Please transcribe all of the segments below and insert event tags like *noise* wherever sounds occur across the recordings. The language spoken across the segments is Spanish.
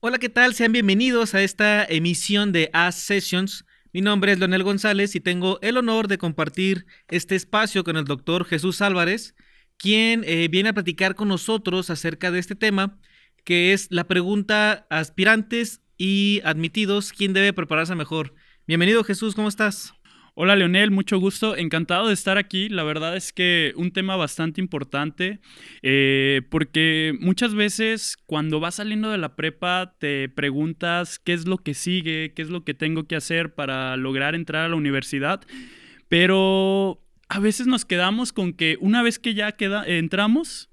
Hola, ¿qué tal? Sean bienvenidos a esta emisión de As Sessions. Mi nombre es Leonel González y tengo el honor de compartir este espacio con el doctor Jesús Álvarez, quien eh, viene a platicar con nosotros acerca de este tema, que es la pregunta aspirantes y admitidos, ¿quién debe prepararse mejor? Bienvenido Jesús, ¿cómo estás? Hola Leonel, mucho gusto, encantado de estar aquí. La verdad es que un tema bastante importante, eh, porque muchas veces cuando vas saliendo de la prepa te preguntas qué es lo que sigue, qué es lo que tengo que hacer para lograr entrar a la universidad, pero a veces nos quedamos con que una vez que ya entramos,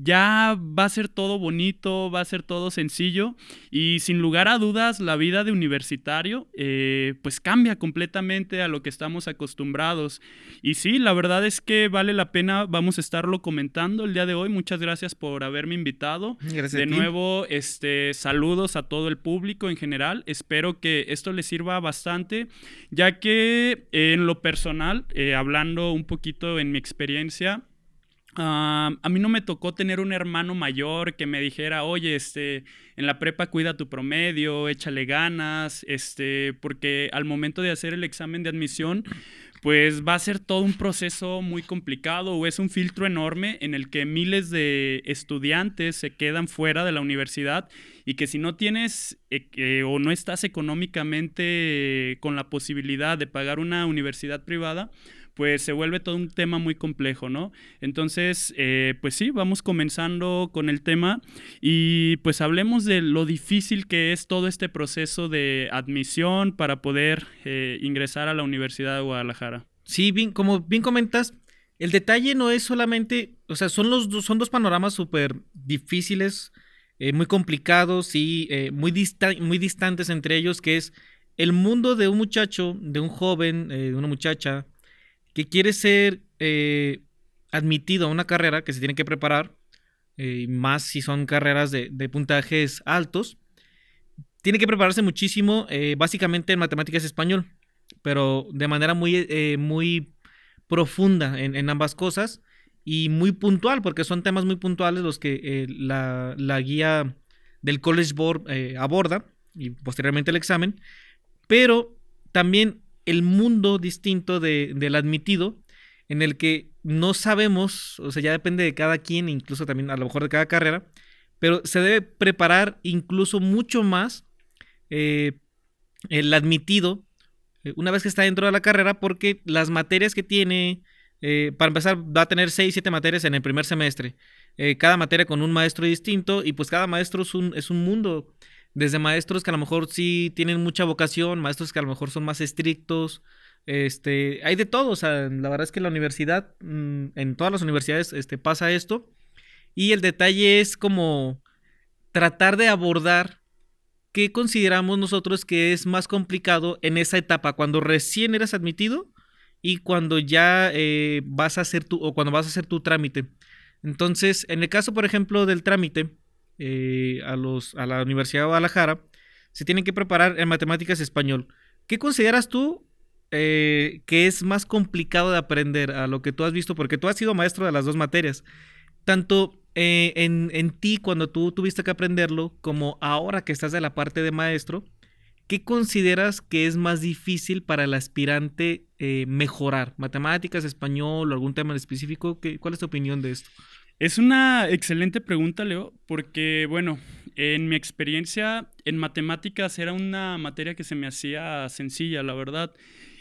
ya va a ser todo bonito, va a ser todo sencillo y sin lugar a dudas la vida de universitario eh, pues cambia completamente a lo que estamos acostumbrados. Y sí, la verdad es que vale la pena, vamos a estarlo comentando el día de hoy. Muchas gracias por haberme invitado. Gracias de nuevo, este, saludos a todo el público en general. Espero que esto les sirva bastante, ya que en lo personal, eh, hablando un poquito en mi experiencia, a mí no me tocó tener un hermano mayor que me dijera, oye, este, en la prepa cuida tu promedio, échale ganas, este, porque al momento de hacer el examen de admisión, pues va a ser todo un proceso muy complicado o es un filtro enorme en el que miles de estudiantes se quedan fuera de la universidad y que si no tienes eh, o no estás económicamente con la posibilidad de pagar una universidad privada, pues se vuelve todo un tema muy complejo, ¿no? Entonces, eh, pues sí, vamos comenzando con el tema y pues hablemos de lo difícil que es todo este proceso de admisión para poder eh, ingresar a la Universidad de Guadalajara. Sí, bien, como bien comentas, el detalle no es solamente, o sea, son, los, son dos panoramas súper difíciles, eh, muy complicados y muy, muy distantes entre ellos, que es el mundo de un muchacho, de un joven, de una muchacha, que quiere ser eh, admitido a una carrera que se tiene que preparar, eh, más si son carreras de, puntajes altos, tiene que prepararse muchísimo, eh, básicamente en matemáticas español, pero de manera muy, muy profunda en, ambas cosas y muy puntual, porque son temas muy puntuales los que la, la, guía del College Board aborda y posteriormente el examen, pero también el mundo distinto del admitido, en el que no sabemos, o sea, ya depende de cada quien, incluso también a lo mejor de cada carrera, pero se debe preparar incluso mucho más eh, el admitido eh, una vez que está dentro de la carrera, porque las materias que tiene, eh, para empezar, va a tener 6, 7 materias en el primer semestre. cada materia con un maestro distinto y pues cada maestro es un, es un mundo desde maestros que a lo mejor sí tienen mucha vocación, maestros que a lo mejor son más estrictos, este, hay de todo, o sea, la verdad es que la universidad, mm, en todas las universidades este, pasa esto, y el detalle es como tratar de abordar qué consideramos nosotros que es más complicado en esa etapa, cuando recién eres admitido y cuando ya eh, vas a hacer tu, o cuando vas a hacer tu trámite. Entonces, en el caso, por ejemplo, del trámite, eh, a, los, a la Universidad de Guadalajara, se tienen que preparar en matemáticas español. ¿Qué consideras tú eh, que es más complicado de aprender a lo que tú has visto? Porque tú has sido maestro de las dos materias. Tanto eh, en, en, ti cuando tú tuviste que aprenderlo, como ahora que estás de la parte de maestro, ¿qué consideras que es más difícil para el aspirante mejorar? ¿Matemáticas, español o algún tema en específico? ¿Qué, ¿Cuál es tu opinión de esto? Es una excelente pregunta, Leo, porque, bueno, en mi experiencia en matemáticas era una materia que se me hacía sencilla, la verdad.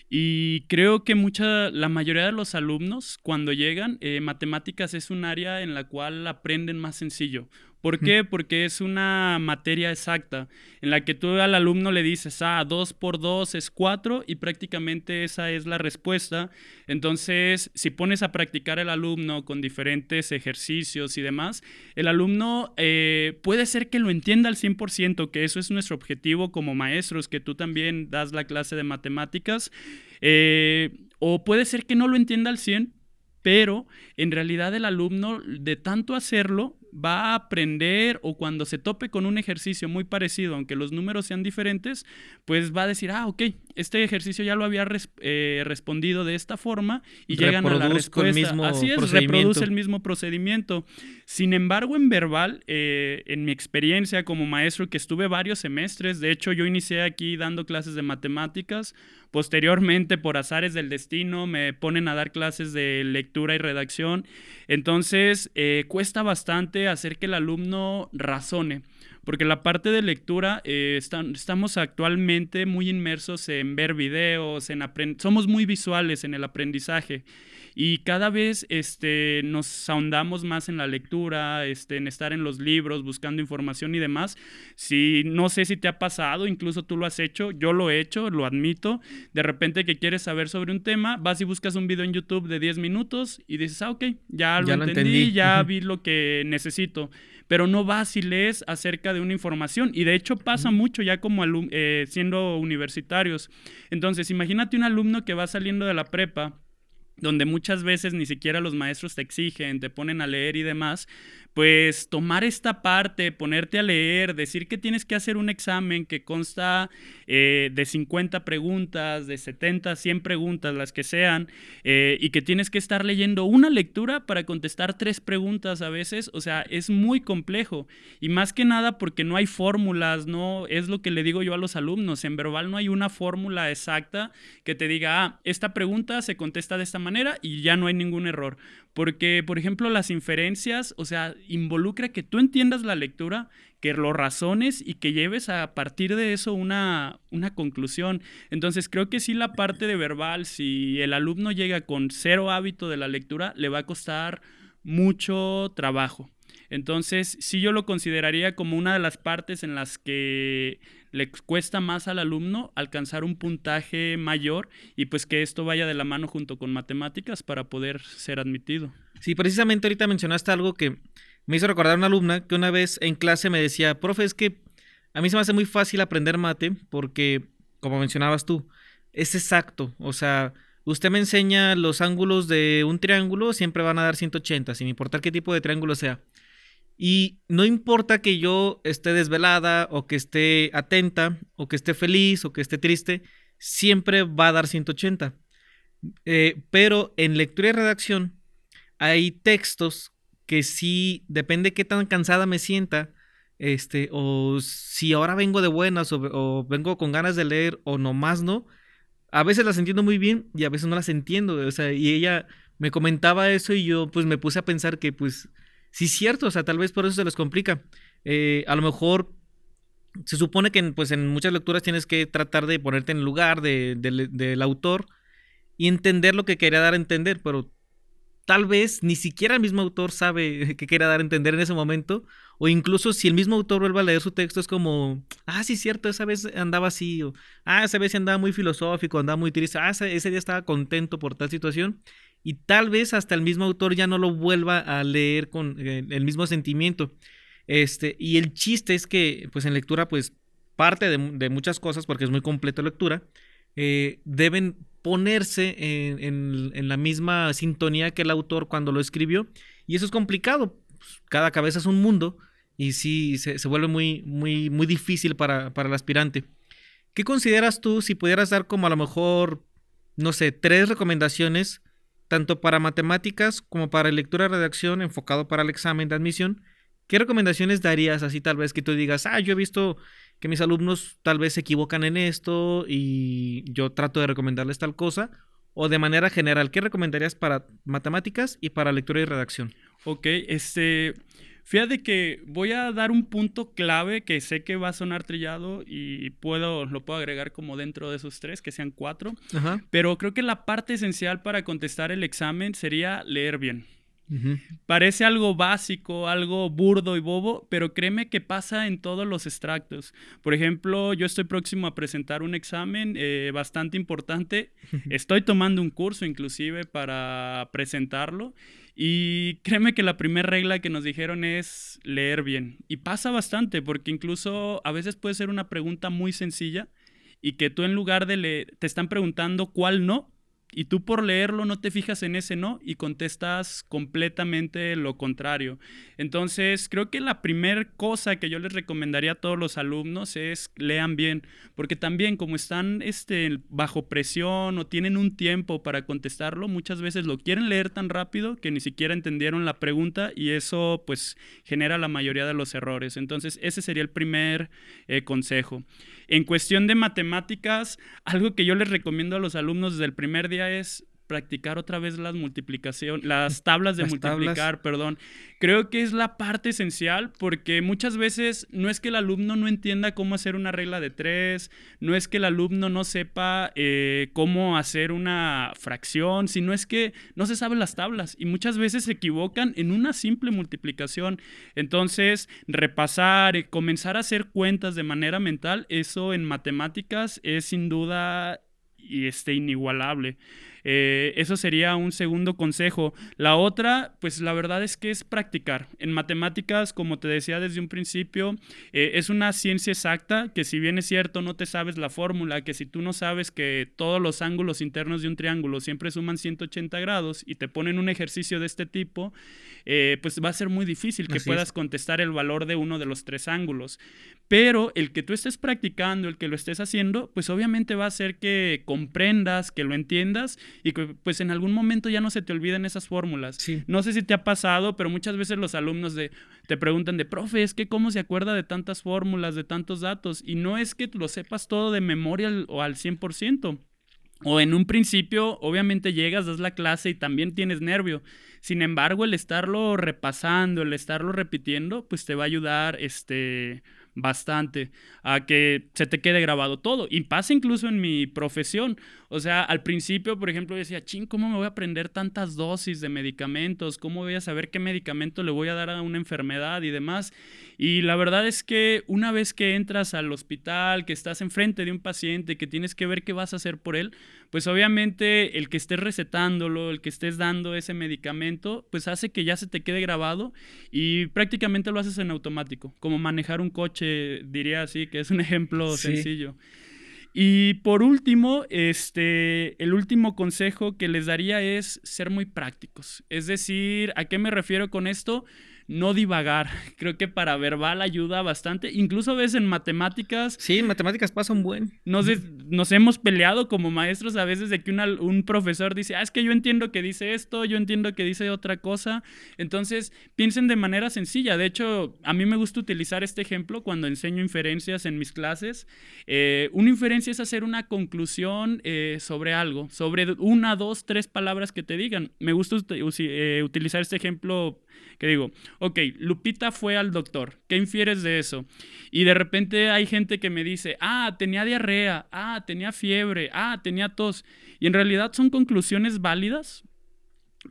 Y creo que mucha, la mayoría de los alumnos, cuando llegan, eh, matemáticas es un área en la cual aprenden más sencillo. ¿Por qué? Porque es una materia exacta en la que tú al alumno le dices, ah, 2 por 2 es 4 y prácticamente esa es la respuesta. Entonces, si pones a practicar el alumno con diferentes ejercicios y demás, el alumno eh, puede ser que lo entienda al 100%, que eso es nuestro objetivo como maestros, que tú también das la clase de matemáticas. Eh, o puede ser que no lo entienda al 100, pero en realidad el alumno de tanto hacerlo va a aprender o cuando se tope con un ejercicio muy parecido, aunque los números sean diferentes, pues va a decir, ah, ok, este ejercicio ya lo había eh, respondido de esta forma y llegan a la respuesta. El mismo Así es, reproduce el mismo procedimiento. Sin embargo, en verbal, eh, en mi experiencia como maestro, que estuve varios semestres, de hecho yo inicié aquí dando clases de matemáticas, posteriormente por azares del destino me ponen a dar clases de lectura y redacción, entonces eh, cuesta bastante hacer que el alumno razone porque la parte de lectura eh, estamos actualmente muy inmersos en ver videos, en somos muy visuales en el aprendizaje y cada vez este, nos ahondamos más en la lectura, este, en estar en los libros, buscando información y demás. Si, no sé si te ha pasado, incluso tú lo has hecho, yo lo he hecho, lo admito. De repente que quieres saber sobre un tema, vas y buscas un video en YouTube de 10 minutos y dices, ah, ok, ya lo entendí, ya vi lo que necesito pero no vas y lees acerca de una información. Y de hecho pasa mucho ya como eh, siendo universitarios. Entonces, imagínate un alumno que va saliendo de la prepa donde muchas veces ni siquiera los maestros te exigen, te ponen a leer y demás, pues tomar esta parte, ponerte a leer, decir que tienes que hacer un examen que consta eh, de 50 preguntas, de 70, 100 preguntas, las que sean, eh, y que tienes que estar leyendo una lectura para contestar tres preguntas a veces, o sea, es muy complejo. Y más que nada porque no hay fórmulas, no es lo que le digo yo a los alumnos, en verbal no hay una fórmula exacta que te diga, ah, esta pregunta se contesta de esta manera y ya no hay ningún error. Porque, por ejemplo, las inferencias, o sea, involucra que tú entiendas la lectura, que lo razones y que lleves a partir de eso una, una conclusión. Entonces, creo que sí la parte de verbal, si el alumno llega con cero hábito de la lectura, le va a costar mucho trabajo. Entonces, sí yo lo consideraría como una de las partes en las que le cuesta más al alumno alcanzar un puntaje mayor y pues que esto vaya de la mano junto con matemáticas para poder ser admitido. Sí, precisamente ahorita mencionaste algo que me hizo recordar una alumna que una vez en clase me decía, profe, es que a mí se me hace muy fácil aprender mate porque, como mencionabas tú, es exacto, o sea, usted me enseña los ángulos de un triángulo, siempre van a dar 180, sin importar qué tipo de triángulo sea. Y no importa que yo esté desvelada o que esté atenta o que esté feliz o que esté triste, siempre va a dar 180. Eh, pero en lectura y redacción hay textos que sí, depende qué tan cansada me sienta, este, o si ahora vengo de buenas o, o vengo con ganas de leer o nomás no, a veces las entiendo muy bien y a veces no las entiendo. O sea, y ella me comentaba eso y yo pues me puse a pensar que pues sí cierto, o sea, tal vez por eso se les complica. Eh, a lo mejor se supone que pues, en muchas lecturas tienes que tratar de ponerte en el lugar del autor y entender lo que quería dar a entender, pero tal vez ni siquiera el mismo autor sabe *laughs* qué quería dar a entender en ese momento, o incluso si el mismo autor vuelve a leer su texto es como, ah, sí, cierto, esa vez andaba así, o ah, esa vez andaba muy filosófico, andaba muy triste, ah, ese día estaba contento por tal situación, y tal vez hasta el mismo autor ya no lo vuelva a leer con eh, el mismo sentimiento. Este, y el chiste es que, pues en lectura, pues parte de, muchas cosas, porque es muy completa lectura, eh, deben ponerse en, la misma sintonía que el autor cuando lo escribió. Y eso es complicado. Pues, cada cabeza es un mundo y sí se, vuelve muy, muy, muy difícil para, para el aspirante. ¿Qué consideras tú si pudieras dar como a lo mejor, no sé, tres recomendaciones tanto para matemáticas como para lectura y redacción enfocado para el examen de admisión, ¿qué recomendaciones darías así tal vez que tú digas, ah, yo he visto que mis alumnos tal vez se equivocan en esto y yo trato de recomendarles tal cosa? O de manera general, ¿qué recomendarías para matemáticas y para lectura y redacción? Ok, este, Fíjate que voy a dar un punto clave que sé que va a sonar trillado y puedo, lo puedo agregar como dentro de esos tres, que sean cuatro. Pero creo que la parte esencial para contestar el examen sería leer bien. Parece algo básico, algo burdo y bobo, pero créeme que pasa en todos los extractos. Por ejemplo, yo estoy próximo a presentar un examen eh, bastante importante. *laughs* Estoy tomando un curso inclusive para presentarlo y créeme que la primera regla que nos dijeron es leer bien. Y pasa bastante, porque incluso a veces puede ser una pregunta muy sencilla y que tú en lugar de leer, te están preguntando cuál no, y tú por leerlo no te fijas en ese no y contestas completamente lo contrario. Entonces, creo que la primera cosa que yo les recomendaría a todos los alumnos es lean bien, porque también como están este, bajo presión o tienen un tiempo para contestarlo, muchas veces lo quieren leer tan rápido que ni siquiera entendieron la pregunta y eso pues genera la mayoría de los errores. Entonces, ese sería el primer eh, consejo. En cuestión de matemáticas, algo que yo les recomiendo a los alumnos desde el primer día es practicar otra vez las multiplicación, las tablas de multiplicar, perdón. Creo que es la parte esencial porque muchas veces no es que el alumno no entienda cómo hacer una regla de tres, no es que el alumno no sepa eh, cómo hacer una fracción, sino es que no se saben las tablas y muchas veces se equivocan en una simple multiplicación. Entonces, repasar, y comenzar a hacer cuentas de manera mental, eso en matemáticas es sin duda y este inigualable. Eh, eso sería un segundo consejo. La otra, pues la verdad es que es practicar. En matemáticas, como te decía desde un principio, eh, es una ciencia exacta que si bien es cierto no te sabes la fórmula, que si tú no sabes que todos los ángulos internos de un triángulo siempre suman 180 grados y te ponen un ejercicio de este tipo, eh, pues va a ser muy difícil que puedas contestar el valor de uno de los tres ángulos. Pero el que tú estés practicando, el que lo estés haciendo, pues obviamente va a hacer que comprendas, que lo entiendas y que pues en algún momento ya no se te olviden esas fórmulas. No sé si te ha pasado, pero muchas veces los alumnos de, te preguntan de, profe, es que cómo se acuerda de tantas fórmulas, de tantos datos. Y no es que lo sepas todo de memoria o al 100%. O en un principio, obviamente llegas, das la clase y también tienes nervio. Sin embargo, el estarlo repasando, el estarlo repitiendo, pues te va a ayudar, este, bastante a que se te quede grabado todo. Y pasa incluso en mi profesión. O sea, al principio, por ejemplo, decía, ching, ¿cómo me voy a aprender tantas dosis de medicamentos? ¿Cómo voy a saber qué medicamento le voy a dar a una enfermedad y demás? Y la verdad es que una vez que entras al hospital, que estás enfrente de un paciente, que tienes que ver qué vas a hacer por él, pues obviamente el que estés recetándolo, el que estés dando ese medicamento, pues hace que ya se te quede grabado y prácticamente lo haces en automático, como manejar un coche, diría así, que es un ejemplo sencillo. Y por último, este, el último consejo que les daría es ser muy prácticos. Es decir, ¿a qué me refiero con esto? No divagar. *laughs* Creo que para verbal ayuda bastante. Incluso ves en matemáticas. Sí, en matemáticas pasa un buen. Nos, nos hemos peleado como maestros a veces de que un profesor dice, ah, es que yo entiendo que dice esto, yo entiendo que dice otra cosa. Entonces, piensen de manera sencilla. De hecho, a mí me gusta utilizar este ejemplo cuando enseño inferencias en mis clases. Eh, una inferencia es hacer una conclusión eh, sobre algo, sobre una, dos, tres palabras que te digan. Me gusta eh, utilizar este ejemplo que digo, ok, Lupita fue al doctor, ¿qué infieres de eso? Y de repente hay gente que me dice, ah, tenía diarrea, ah, tenía fiebre, ah, tenía tos. Y en realidad son conclusiones válidas,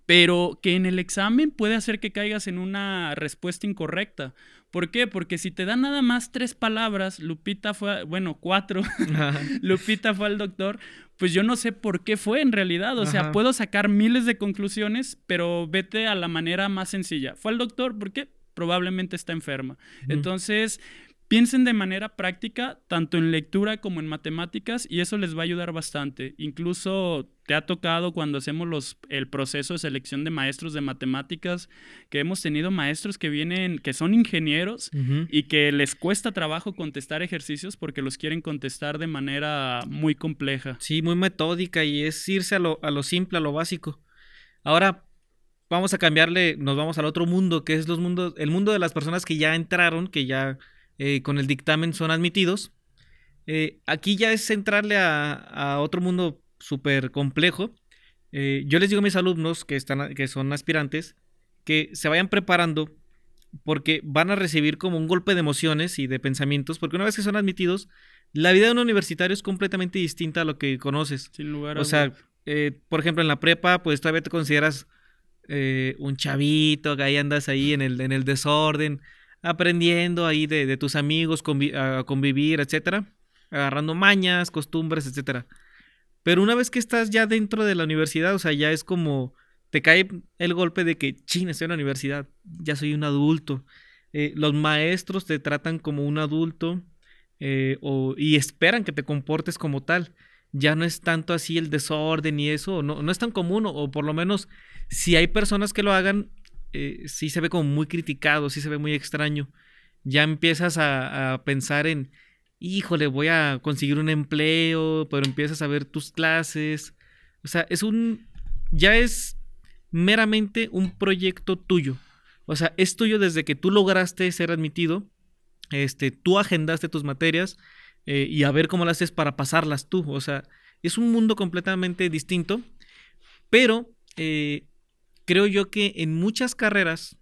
pero que en el examen puede hacer que caigas en una respuesta incorrecta. ¿Por qué? Porque si te dan nada más tres palabras, Lupita fue, bueno, cuatro, *laughs* Lupita fue al doctor, pues yo no sé por qué fue en realidad. O sea, puedo sacar miles de conclusiones, pero vete a la manera más sencilla. Fue al doctor, ¿por qué? Probablemente está enferma. Entonces, Piensen de manera práctica, tanto en lectura como en matemáticas, y eso les va a ayudar bastante. Incluso te ha tocado cuando hacemos los, el proceso de selección de maestros de matemáticas, que hemos tenido maestros que vienen, que son ingenieros y que les cuesta trabajo contestar ejercicios porque los quieren contestar de manera muy compleja. Sí, muy metódica y es irse a lo, a lo simple, a lo básico. Ahora, vamos a cambiarle, nos vamos al otro mundo, que es los mundos, el mundo de las personas que ya entraron, que ya eh, con el dictamen son admitidos. Eh, aquí ya es entrarle a, otro mundo súper complejo. Eh, yo les digo a mis alumnos que, están, que son aspirantes que se vayan preparando porque van a recibir como un golpe de emociones y de pensamientos, porque una vez que son admitidos, la vida de un universitario es completamente distinta a lo que conoces. Sin lugar a O sea, por ejemplo, en la prepa, pues todavía te consideras un chavito, que ahí andas ahí en el, en el desorden, aprendiendo ahí de, tus amigos, a convivir, etcétera, agarrando mañas, costumbres, etcétera. Pero una vez que estás ya dentro de la universidad, o sea, ya es como te cae el golpe de que, ching, estoy en la universidad, ya soy un adulto. Eh, los maestros te tratan como un adulto eh, y esperan que te comportes como tal. ya no es tanto así el desorden y eso, no, no es tan común, o, por lo menos si hay personas que lo hagan, eh, sí se ve como muy criticado, sí se ve muy extraño. Ya empiezas a, pensar en, híjole, voy a conseguir un empleo, pero empiezas a ver tus clases. O sea, es un, ya es meramente un proyecto tuyo. O sea, es tuyo desde que tú lograste ser admitido, este, tú agendaste tus materias eh, y a ver cómo las haces para pasarlas tú. O sea, es un mundo completamente distinto, pero eh, creo yo que en muchas carreras,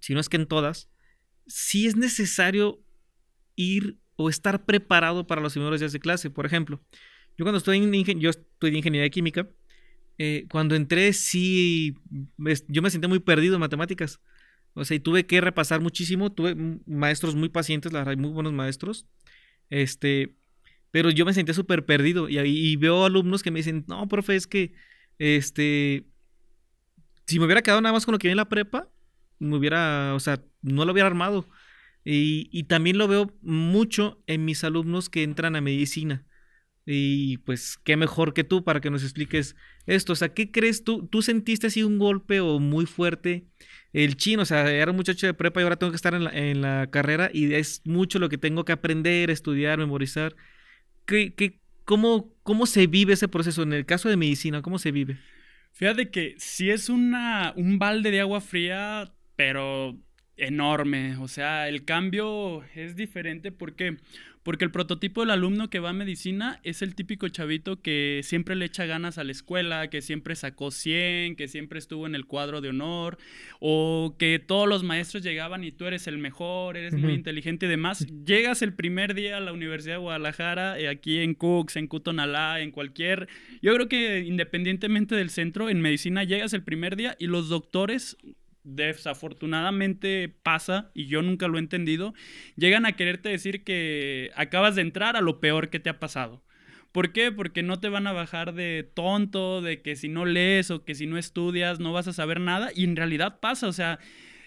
si no es que en todas, sí es necesario ir o estar preparado para los primeros días de clase. Por ejemplo, yo cuando estoy en yo estudié ingeniería química, eh, cuando entré sí, yo me sentí muy perdido en matemáticas. O sea, y tuve que repasar muchísimo. Tuve maestros muy pacientes, la verdad, muy buenos maestros. Este, pero yo me sentía súper perdido. Y, y, veo alumnos que me dicen, no, profe, es que, este, si me hubiera quedado nada más con lo que vi en la prepa, me hubiera, o sea, no lo hubiera armado. Y, también lo veo mucho en mis alumnos que entran a medicina. Y pues, qué mejor que tú para que nos expliques esto. O sea, ¿qué crees tú? ¿Tú sentiste así un golpe o muy fuerte? El chino, o sea, era un muchacho de prepa y ahora tengo que estar en la, en la carrera y es mucho lo que tengo que aprender, estudiar, memorizar. ¿Qué, qué, cómo, ¿Cómo se vive ese proceso? En el caso de medicina, ¿cómo se vive? Fíjate que si es una, un balde de agua fría, pero enorme. O sea, el cambio es diferente porque porque el prototipo del alumno que va a medicina es el típico chavito que siempre le echa ganas a la escuela, que siempre sacó 100, que siempre estuvo en el cuadro de honor, o que todos los maestros llegaban y tú eres el mejor, eres muy inteligente y demás. Llegas el primer día a la Universidad de Guadalajara, eh, aquí en Cooks, en Cutonalá, en cualquier... Yo creo que independientemente del centro, en medicina llegas el primer día y los doctores desafortunadamente pasa, y yo nunca lo he entendido, llegan a quererte decir que acabas de entrar a lo peor que te ha pasado. ¿Por qué? Porque no te van a bajar de tonto, de que si no lees o que si no estudias no vas a saber nada, y en realidad pasa, o sea,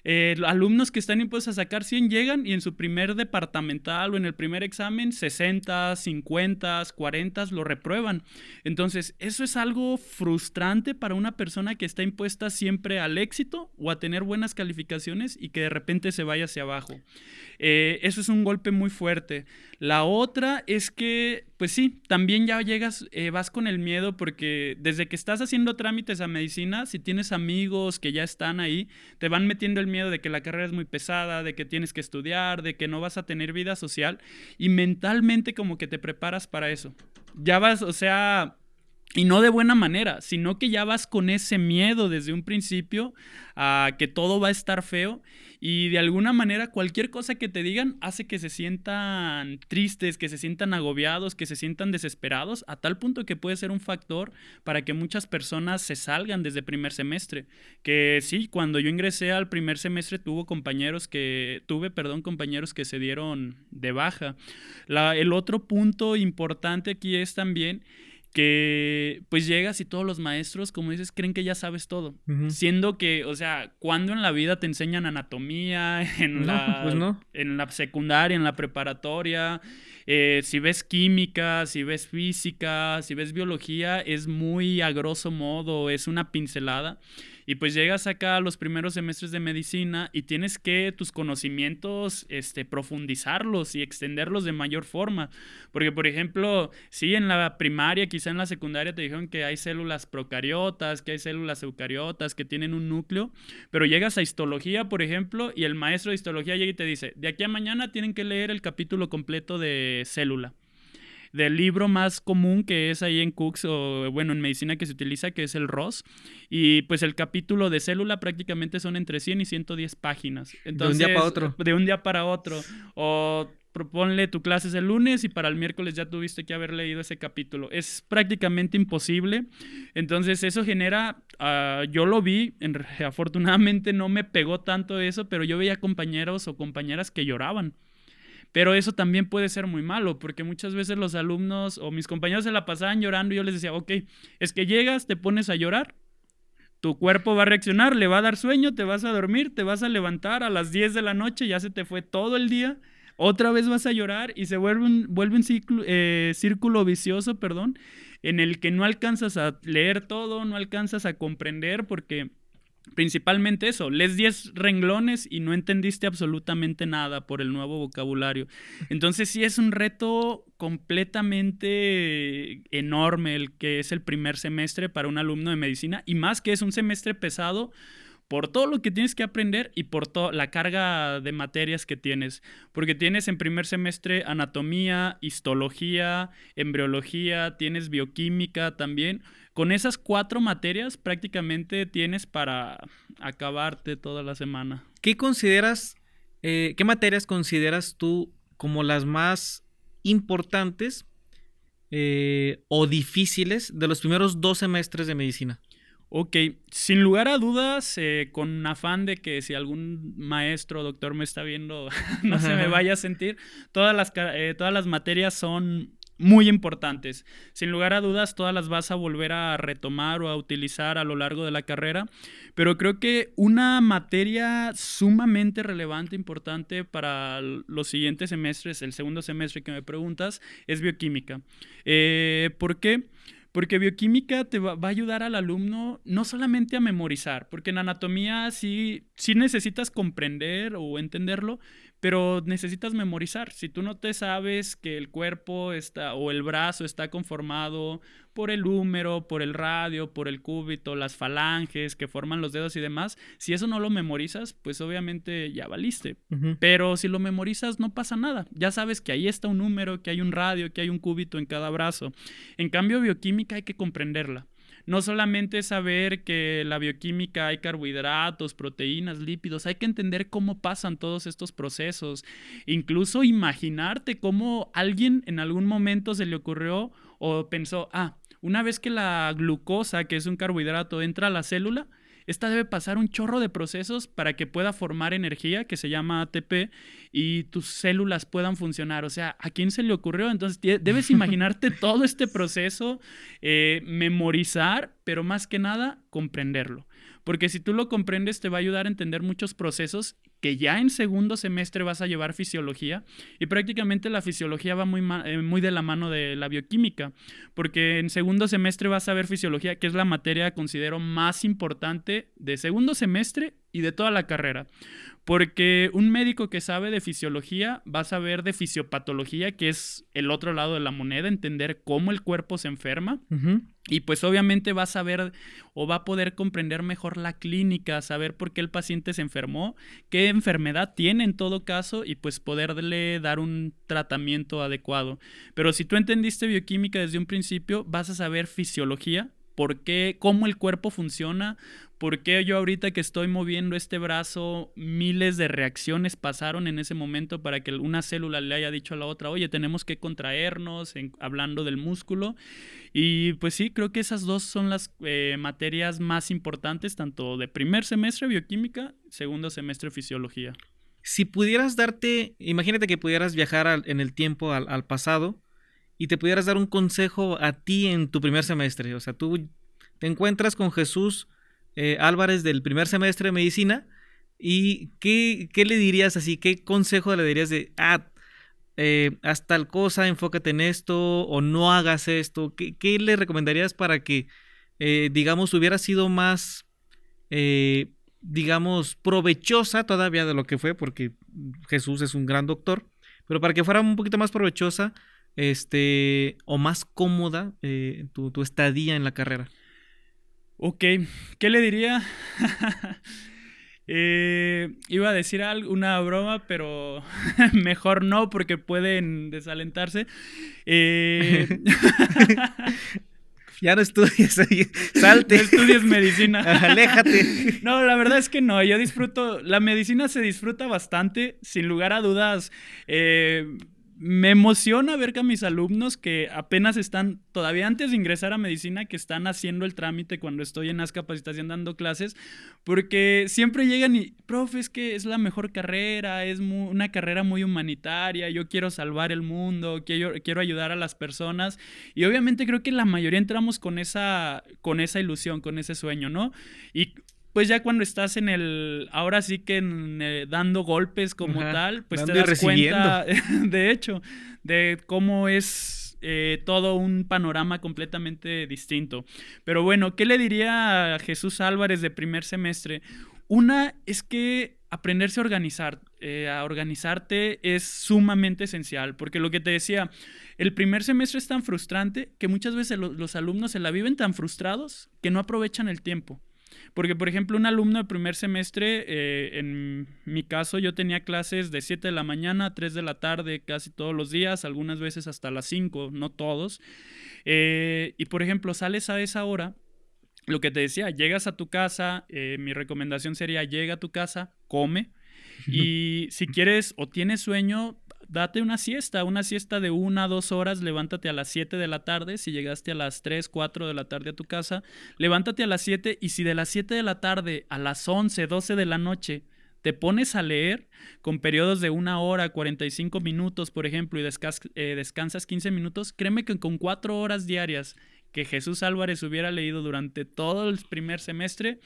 eh, alumnos que están impuestos a sacar 100 llegan y en su primer departamental o en el primer examen 60, 50, 40 lo reprueban. Entonces, eso es algo frustrante para una persona que está impuesta siempre al éxito o a tener buenas calificaciones y que de repente se vaya hacia abajo. Eh, eso es un golpe muy fuerte. La otra es que, pues sí, también ya llegas, eh, vas con el miedo porque desde que estás haciendo trámites a medicina, si tienes amigos que ya están ahí, te van metiendo el miedo de que la carrera es muy pesada, de que tienes que estudiar, de que no vas a tener vida social y mentalmente como que te preparas para eso. Ya vas, o sea, y no de buena manera, sino que ya vas con ese miedo desde un principio a que todo va a estar feo y de alguna manera cualquier cosa que te digan hace que se sientan tristes, que se sientan agobiados, que se sientan desesperados, a tal punto que puede ser un factor para que muchas personas se salgan desde primer semestre. Que sí, cuando yo ingresé al primer semestre tuvo compañeros que, tuve, perdón, compañeros que se dieron de baja. El otro punto importante aquí es también que pues llegas y todos los maestros, como dices, creen que ya sabes todo. Siendo que, o sea, cuando en la vida te enseñan anatomía, *laughs* en, la, pues en la secundaria, en la preparatoria, eh, si ves química, si ves física, si ves biología, es muy a grosso modo, es una pincelada. Y pues llegas acá a los primeros semestres de medicina y tienes que tus conocimientos este, profundizarlos y extenderlos de mayor forma. Porque, por ejemplo, sí, en la primaria, quizá en la secundaria te dijeron que hay células procariotas, que hay células eucariotas, que tienen un núcleo, pero llegas a histología, por ejemplo, y el maestro de histología llega y te dice, de aquí a mañana tienen que leer el capítulo completo de célula del libro más común que es ahí en Cooks o bueno, en medicina que se utiliza, que es el ROS. Y pues el capítulo de célula prácticamente son entre 100 y 110 páginas. Entonces, de un día para otro. De un día para otro. O proponle tu clase el lunes y para el miércoles ya tuviste que haber leído ese capítulo. Es prácticamente imposible. Entonces eso genera, ah, yo lo vi, en, *laughs* afortunadamente no me pegó tanto eso, pero yo veía compañeros o compañeras que lloraban. Pero eso también puede ser muy malo, porque muchas veces los alumnos o mis compañeros se la pasaban llorando y yo les decía, ok, es que llegas, te pones a llorar, tu cuerpo va a reaccionar, le va a dar sueño, te vas a dormir, te vas a levantar a las 10 de la noche, ya se te fue todo el día, otra vez vas a llorar y se vuelve un, vuelve un eh, círculo vicioso, perdón, en el que no alcanzas a leer todo, no alcanzas a comprender porque principalmente eso, lees 10 renglones y no entendiste absolutamente nada por el nuevo vocabulario. Entonces sí es un reto completamente enorme el que es el primer semestre para un alumno de medicina y más que es un semestre pesado por todo lo que tienes que aprender y por toda la carga de materias que tienes. Porque tienes en primer semestre anatomía, histología, embriología, tienes bioquímica también. Con esas cuatro materias prácticamente tienes para acabarte toda la semana. ¿Qué consideras, eh, qué materias consideras tú como las más importantes eh, o difíciles de los primeros dos semestres de medicina? Ok, sin lugar a dudas, eh, con afán de que si algún maestro o doctor me está viendo, *laughs* no se me vaya a sentir, todas las, eh, todas las materias son muy importantes. Sin lugar a dudas, todas las vas a volver a retomar o a utilizar a lo largo de la carrera, pero creo que una materia sumamente relevante, importante para los siguientes semestres, el segundo semestre que me preguntas, es bioquímica. Eh, ¿Por qué? Porque bioquímica te va, a ayudar al alumno no solamente a memorizar, porque en anatomía sí, sí necesitas comprender o entenderlo, pero necesitas memorizar. Si tú no te sabes que el cuerpo está o el brazo está conformado por el húmero, por el radio, por el cúbito, las falanges que forman los dedos y demás, si eso no lo memorizas, pues obviamente ya valiste. Pero si lo memorizas no pasa nada. Ya sabes que ahí está un número, que hay un radio, que hay un cúbito en cada brazo. En cambio, bioquímica hay que comprenderla no solamente saber que la bioquímica hay carbohidratos, proteínas, lípidos, hay que entender cómo pasan todos estos procesos, incluso imaginarte cómo alguien en algún momento se le ocurrió o pensó, ah, una vez que la glucosa, que es un carbohidrato, entra a la célula, esta debe pasar un chorro de procesos para que pueda formar energía, que se llama ATP, y tus células puedan funcionar. O sea, ¿a quién se le ocurrió? Entonces, debes *laughs* imaginarte todo este proceso, eh, memorizar, pero más que nada, comprenderlo. Porque si tú lo comprendes, te va a ayudar a entender muchos procesos que ya en segundo semestre vas a llevar fisiología y prácticamente la fisiología va muy, eh, muy de la mano de la bioquímica, porque en segundo semestre vas a ver fisiología, que es la materia considero más importante de segundo semestre y de toda la carrera. Porque un médico que sabe de fisiología va a saber de fisiopatología, que es el otro lado de la moneda, entender cómo el cuerpo se enferma. Y pues obviamente va a saber o va a poder comprender mejor la clínica, saber por qué el paciente se enfermó, qué enfermedad tiene en todo caso y pues poderle dar un tratamiento adecuado. Pero si tú entendiste bioquímica desde un principio, vas a saber fisiología, por qué, cómo el cuerpo funciona, por qué yo ahorita que estoy moviendo este brazo, miles de reacciones pasaron en ese momento para que una célula le haya dicho a la otra, oye, tenemos que contraernos, hablando del músculo. Y pues sí, creo que esas dos son las eh, materias más importantes, tanto de primer semestre bioquímica, segundo semestre fisiología. Si pudieras darte, imagínate que pudieras viajar en el tiempo al pasado y te pudieras dar un consejo a ti en tu primer semestre, o sea, tú te encuentras con Jesús eh, Álvarez del primer semestre de medicina y ¿qué, le dirías así? ¿Qué consejo le dirías de, ah, eh, haz tal cosa, enfócate en esto o no hagas esto? ¿Qué, qué le recomendarías para que, eh, digamos, hubiera sido más, digamos, provechosa todavía de lo que fue, porque Jesús es un gran doctor, pero para que fuera un poquito más provechosa este, o más cómoda eh, tu, estadía en la carrera? Ok, ¿qué le diría? *laughs* Eh, iba a decir algo, una broma, pero *laughs* mejor no porque pueden desalentarse. Eh, *laughs* ya no estudies, salte. No estudies medicina. Aléjate. No, la verdad es que no. Yo disfruto, la medicina se disfruta bastante, sin lugar a dudas. Eh, me emociona ver que a mis alumnos que apenas están, todavía antes de ingresar a medicina, que están haciendo el trámite cuando estoy en las capacitación dando clases, porque siempre llegan y, profe, es que es la mejor carrera, es una carrera muy humanitaria, yo quiero salvar el mundo, quiero, quiero ayudar a las personas, y obviamente creo que la mayoría entramos con esa, con esa ilusión, con ese sueño, ¿no? Y pues ya cuando estás en el, ahora sí que eh, dando golpes como tal, pues te das cuenta, *laughs* de hecho, de cómo es eh, todo un panorama completamente distinto. Pero bueno, ¿qué le diría a Jesús Álvarez de primer semestre? Una es que aprenderse a organizar, eh, a organizarte es sumamente esencial, porque lo que te decía, el primer semestre es tan frustrante que muchas veces los alumnos se la viven tan frustrados que no aprovechan el tiempo. Porque, por ejemplo, un alumno de primer semestre, eh, en mi caso, yo tenía clases de 7 de la mañana a 3 de la tarde casi todos los días, algunas veces hasta las 5, no todos. Eh, y, por ejemplo, sales a esa hora, lo que te decía, llegas a tu casa, eh, mi recomendación sería llega a tu casa, come. *laughs* Y si quieres o tienes sueño, date una siesta, una siesta de una, dos horas, levántate a las 7 de la tarde, si llegaste a las 3, 4 de la tarde a tu casa, levántate a las 7 y si de las 7 de la tarde a las 11, 12 de la noche te pones a leer con periodos de una hora, 45 minutos, por ejemplo, y eh, descansas 15 minutos, créeme que con 4 horas diarias que Jesús Álvarez hubiera leído durante todo el primer semestre,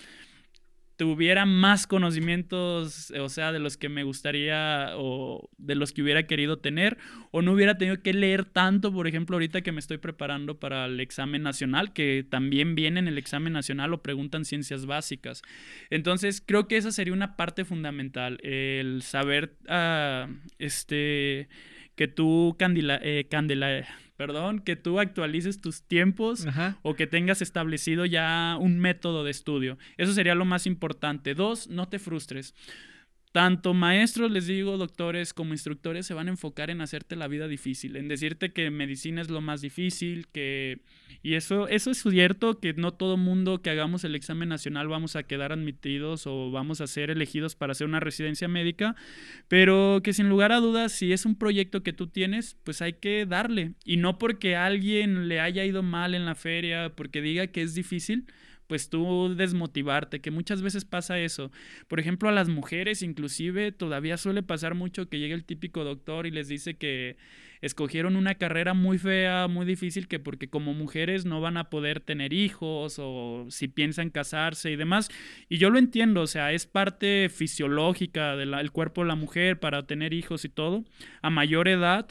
tuviera más conocimientos, o sea, de los que me gustaría o de los que hubiera querido tener, o no hubiera tenido que leer tanto, por ejemplo, ahorita que me estoy preparando para el examen nacional, que también viene en el examen nacional o preguntan ciencias básicas. Entonces, creo que esa sería una parte fundamental, el saber, uh, este, que tú, Candila, eh, Candela, perdón, que tú actualices tus tiempos o que tengas establecido ya un método de estudio. Eso sería lo más importante. Dos, no te frustres. Tanto maestros, les digo, doctores como instructores se van a enfocar en hacerte la vida difícil, en decirte que medicina es lo más difícil, que... Y eso, eso es cierto, que no todo mundo que hagamos el examen nacional vamos a quedar admitidos o vamos a ser elegidos para hacer una residencia médica, pero que sin lugar a dudas, si es un proyecto que tú tienes, pues hay que darle. Y no porque alguien le haya ido mal en la feria, porque diga que es difícil, pues tú desmotivarte, que muchas veces pasa eso. Por ejemplo, a las mujeres inclusive todavía suele pasar mucho que llega el típico doctor y les dice que escogieron una carrera muy fea, muy difícil, que porque como mujeres no van a poder tener hijos o si piensan casarse y demás. Y yo lo entiendo, o sea, es parte fisiológica del cuerpo de la mujer para tener hijos y todo. A mayor edad,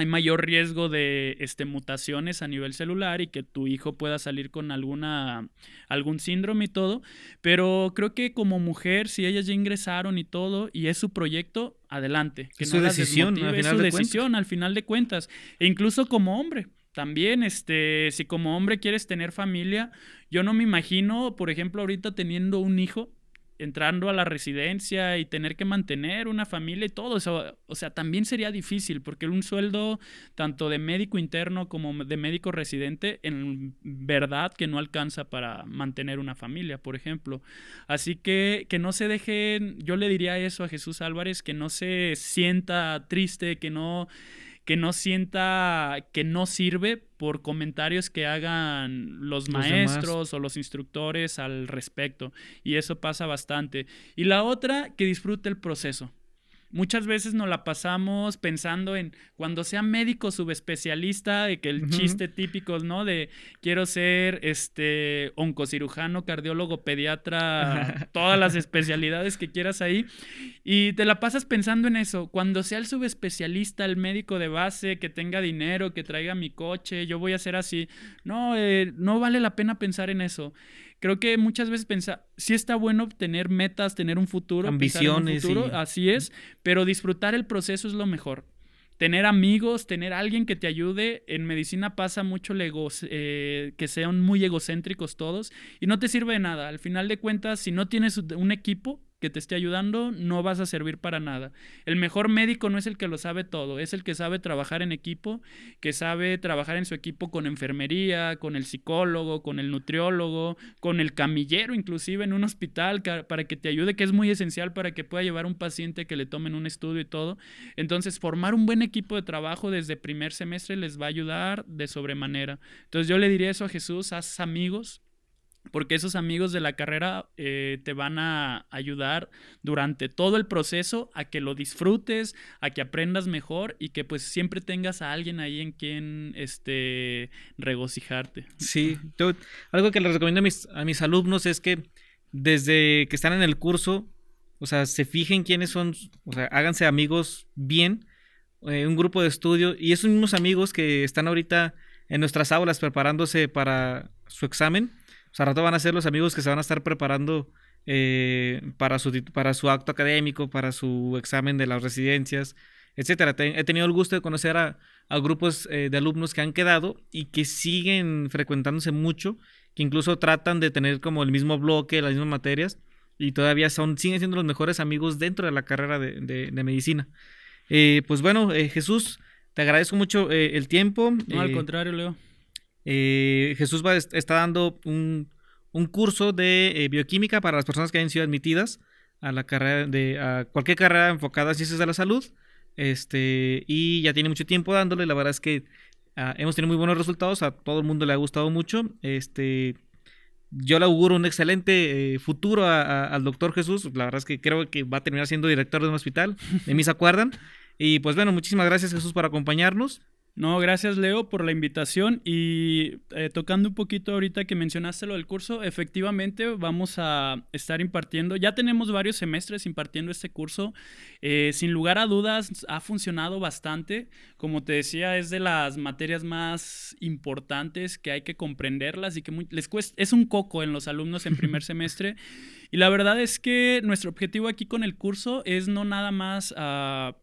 hay mayor riesgo de este, mutaciones a nivel celular y que tu hijo pueda salir con alguna, algún síndrome y todo. Pero creo que como mujer, si ellas ya ingresaron y todo, y es su proyecto, adelante. Que es su decisión, al es su decisión al final de cuentas. E incluso como hombre. También, este, si como hombre quieres tener familia, yo no me imagino, por ejemplo, ahorita teniendo un hijo, entrando a la residencia y tener que mantener una familia y todo eso. O sea, también sería difícil porque un sueldo tanto de médico interno como de médico residente en verdad que no alcanza para mantener una familia, por ejemplo. Así que que no se dejen, yo le diría eso a Jesús Álvarez, que no se sienta triste, que no que no sienta que no sirve por comentarios que hagan los, maestros o los instructores al respecto. Y eso pasa bastante. Y la otra, que disfrute el proceso. Muchas veces nos la pasamos pensando en cuando sea médico subespecialista, de que el chiste típico, ¿no? De quiero ser este oncocirujano, cardiólogo, pediatra, *laughs* todas las especialidades que quieras ahí. Y te la pasas pensando en eso. Cuando sea el subespecialista, el médico de base, que tenga dinero, que traiga mi coche, yo voy a ser así. No, eh, no vale la pena pensar en eso creo que muchas veces pensa, sí está bueno tener metas, tener un futuro, ambiciones, futuro, así es, pero disfrutar el proceso es lo mejor. Tener amigos, tener alguien que te ayude. En medicina pasa mucho el eh, que sean muy egocéntricos todos y no te sirve de nada. Al final de cuentas, si no tienes un equipo, que te esté ayudando, no vas a servir para nada. El mejor médico no es el que lo sabe todo, es el que sabe trabajar en equipo, que sabe trabajar en su equipo con enfermería, con el psicólogo, con el nutriólogo, con el camillero inclusive en un hospital para que te ayude, que es muy esencial para que pueda llevar un paciente que le tomen un estudio y todo. Entonces, formar un buen equipo de trabajo desde primer semestre les va a ayudar de sobremanera. Entonces, yo le diría eso a Jesús, haz amigos, porque esos amigos de la carrera eh, te van a ayudar durante todo el proceso a que lo disfrutes, a que aprendas mejor y que pues siempre tengas a alguien ahí en quien este, regocijarte. Sí, algo que les recomiendo a mis, a mis alumnos es que desde que están en el curso, o sea, se fijen quiénes son, o sea, háganse amigos bien eh, un grupo de estudio y esos mismos amigos que están ahorita en nuestras aulas preparándose para su examen. O sea, rato van a ser los amigos que se van a estar preparando eh, para, su, para su acto académico, para su examen de las residencias, etcétera. he tenido el gusto de conocer a, grupos eh, de alumnos que han quedado y que siguen frecuentándose mucho, que incluso tratan de tener como el mismo bloque, las mismas materias y todavía son, siguen siendo los mejores amigos dentro de la carrera de, medicina. Eh, pues bueno, Jesús, te agradezco mucho el tiempo. No, al contrario, Leo. Jesús va, está dando un un curso de eh, bioquímica para las personas que hayan sido admitidas a la carrera de a cualquier carrera enfocada a ciencias de la salud. Este, y ya tiene mucho tiempo dándole, la verdad es que ah, hemos tenido muy buenos resultados, a todo el mundo le ha gustado mucho. Este, yo le auguro un excelente eh, futuro al doctor Jesús. La verdad es que creo que va a terminar siendo director de un hospital, de mí se acuerdan. Y pues bueno, muchísimas gracias Jesús por acompañarnos. No, gracias Leo por la invitación. Y eh, tocando un poquito ahorita que mencionaste lo del curso, efectivamente vamos a estar impartiendo, ya tenemos varios semestres impartiendo este curso, eh, sin lugar a dudas ha funcionado bastante, como te decía es de las materias más importantes que hay que comprenderlas y que les cuesta, es un coco en los alumnos en primer *laughs* semestre. Y la verdad es que nuestro objetivo aquí con el curso es no nada más... a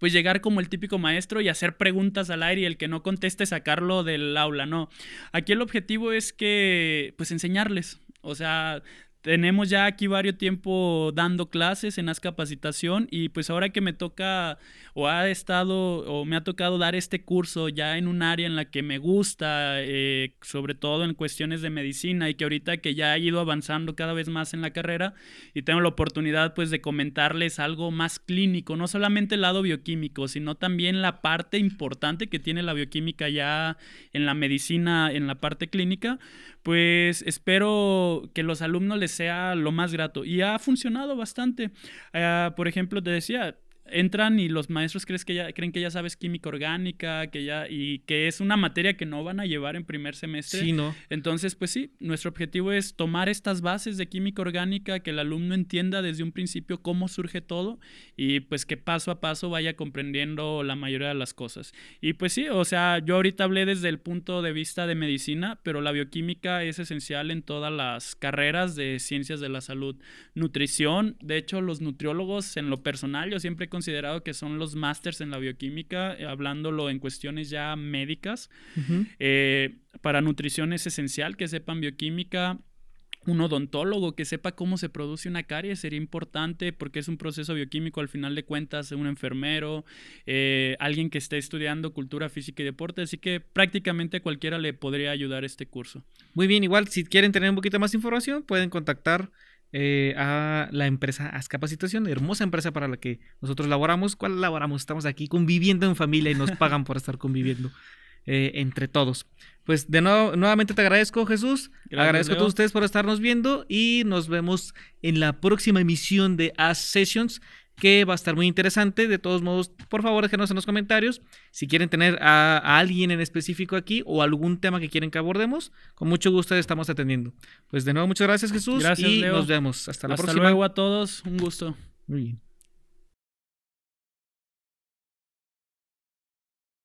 pues llegar como el típico maestro y hacer preguntas al aire y el que no conteste sacarlo del aula, no. Aquí el objetivo es que, pues enseñarles, o sea, tenemos ya aquí varios tiempo dando clases en las capacitación y pues ahora que me toca o ha estado o me ha tocado dar este curso ya en un área en la que me gusta, eh, sobre todo en cuestiones de medicina y que ahorita que ya he ido avanzando cada vez más en la carrera y tengo la oportunidad pues de comentarles algo más clínico, no solamente el lado bioquímico, sino también la parte importante que tiene la bioquímica ya en la medicina, en la parte clínica, pues espero que los alumnos les sea lo más grato y ha funcionado bastante. Ah, por ejemplo, te decía, entran y los maestros crees que ya, creen que ya sabes química orgánica, que ya, y que es una materia que no van a llevar en primer semestre. Sí, ¿no? Entonces, pues sí, nuestro objetivo es tomar estas bases de química orgánica, que el alumno entienda desde un principio cómo surge todo y pues que paso a paso vaya comprendiendo la mayoría de las cosas. Y pues sí, o sea, yo ahorita hablé desde el punto de vista de medicina, pero la bioquímica es esencial en todas las carreras de ciencias de la salud. Nutrición, de hecho, los nutriólogos en lo personal, yo siempre he considerado que son los másters en la bioquímica, eh, hablándolo en cuestiones ya médicas. Eh, para nutrición es esencial que sepan bioquímica. Un odontólogo que sepa cómo se produce una carie sería importante porque es un proceso bioquímico al final de cuentas, un enfermero, eh, alguien que esté estudiando cultura física y deporte, así que prácticamente cualquiera le podría ayudar este curso. Muy bien, igual si quieren tener un poquito más información pueden contactar eh, a la empresa As Capacitación, hermosa empresa para la que nosotros laboramos. ¿Cuál laboramos? Estamos aquí conviviendo en familia y nos pagan por estar conviviendo eh, entre todos. Pues de nuevo, nuevamente te agradezco, Jesús. agradezco a todos ustedes por estarnos viendo y nos vemos en la próxima emisión de As Sessions que va a estar muy interesante. De todos modos, por favor, déjenos en los comentarios si quieren tener a, alguien en específico aquí o algún tema que quieren que abordemos. Con mucho gusto estamos atendiendo. Pues de nuevo, muchas gracias, Jesús. Gracias, y nos vemos. Hasta la próxima. Hasta luego a todos. Un gusto. Muy bien.